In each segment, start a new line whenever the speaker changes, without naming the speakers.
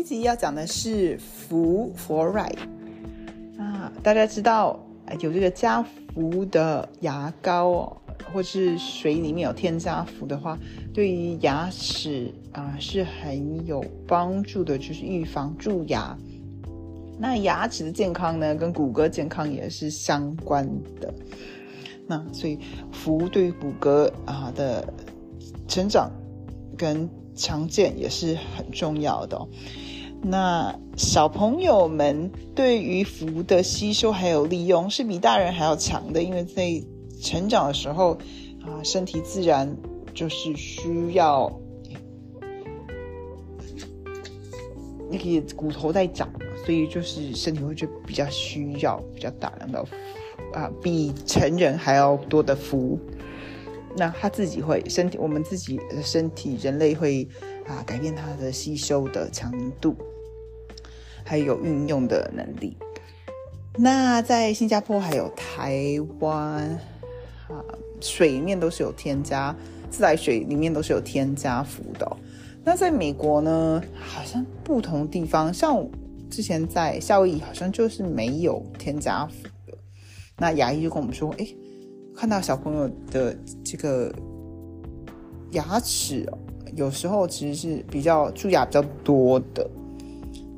一集要讲的是氟 （fluoride） 啊，大家知道有这个加氟的牙膏哦，或是水里面有添加氟的话，对于牙齿啊是很有帮助的，就是预防蛀牙。那牙齿的健康呢，跟骨骼健康也是相关的。那所以氟对于骨骼啊的成长跟强健也是很重要的。那小朋友们对于氟的吸收还有利用是比大人还要强的，因为在成长的时候啊，身体自然就是需要那个骨头在长，所以就是身体会就比较需要比较大量的啊，比成人还要多的氟。那他自己会身体，我们自己的身体，人类会啊改变它的吸收的强度，还有运用的能力。那在新加坡还有台湾啊，水面都是有添加自来水里面都是有添加氟的。那在美国呢，好像不同地方，像之前在夏威夷好像就是没有添加氟的。那牙医就跟我们说，哎。看到小朋友的这个牙齿哦，有时候其实是比较蛀牙比较多的，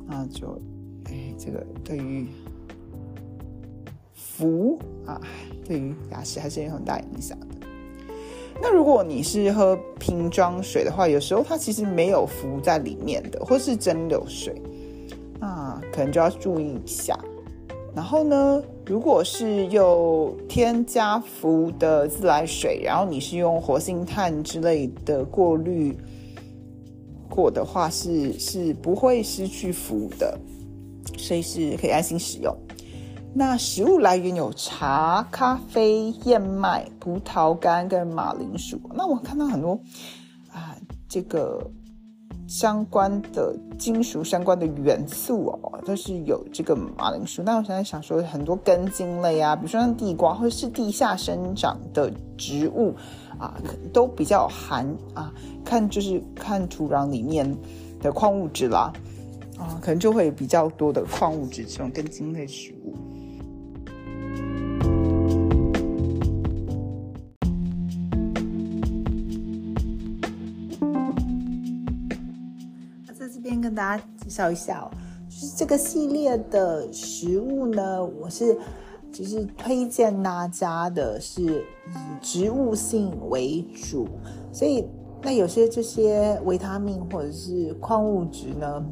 那就哎，这个对于氟啊，对于牙齿还是有很大影响的。那如果你是喝瓶装水的话，有时候它其实没有氟在里面的，或是蒸馏水，那可能就要注意一下。然后呢，如果是有添加氟的自来水，然后你是用活性炭之类的过滤过的话，是是不会失去氟的，所以是可以安心使用。那食物来源有茶、咖啡、燕麦、葡萄干跟马铃薯。那我看到很多啊，这个。相关的金属相关的元素哦，都是有这个马铃薯。那我现在想说，很多根茎类啊，比如说像地瓜或者是地下生长的植物啊，都比较含啊，看就是看土壤里面的矿物质啦，啊，可能就会比较多的矿物质这种根茎类食物。先跟大家介绍一下哦，就是这个系列的食物呢，我是就是推荐大家的是以植物性为主，所以那有些这些维他命或者是矿物质呢，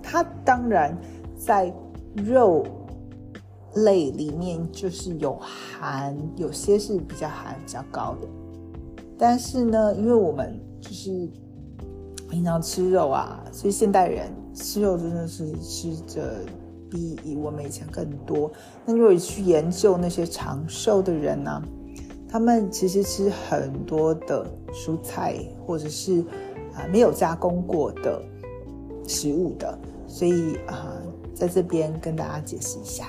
它当然在肉类里面就是有含，有些是比较含比较高的，但是呢，因为我们就是。平常吃肉啊，所以现代人吃肉真的是吃着比以我们以前更多。那如果去研究那些长寿的人呢，他们其实吃很多的蔬菜或者是啊没有加工过的食物的。所以啊，在这边跟大家解释一下。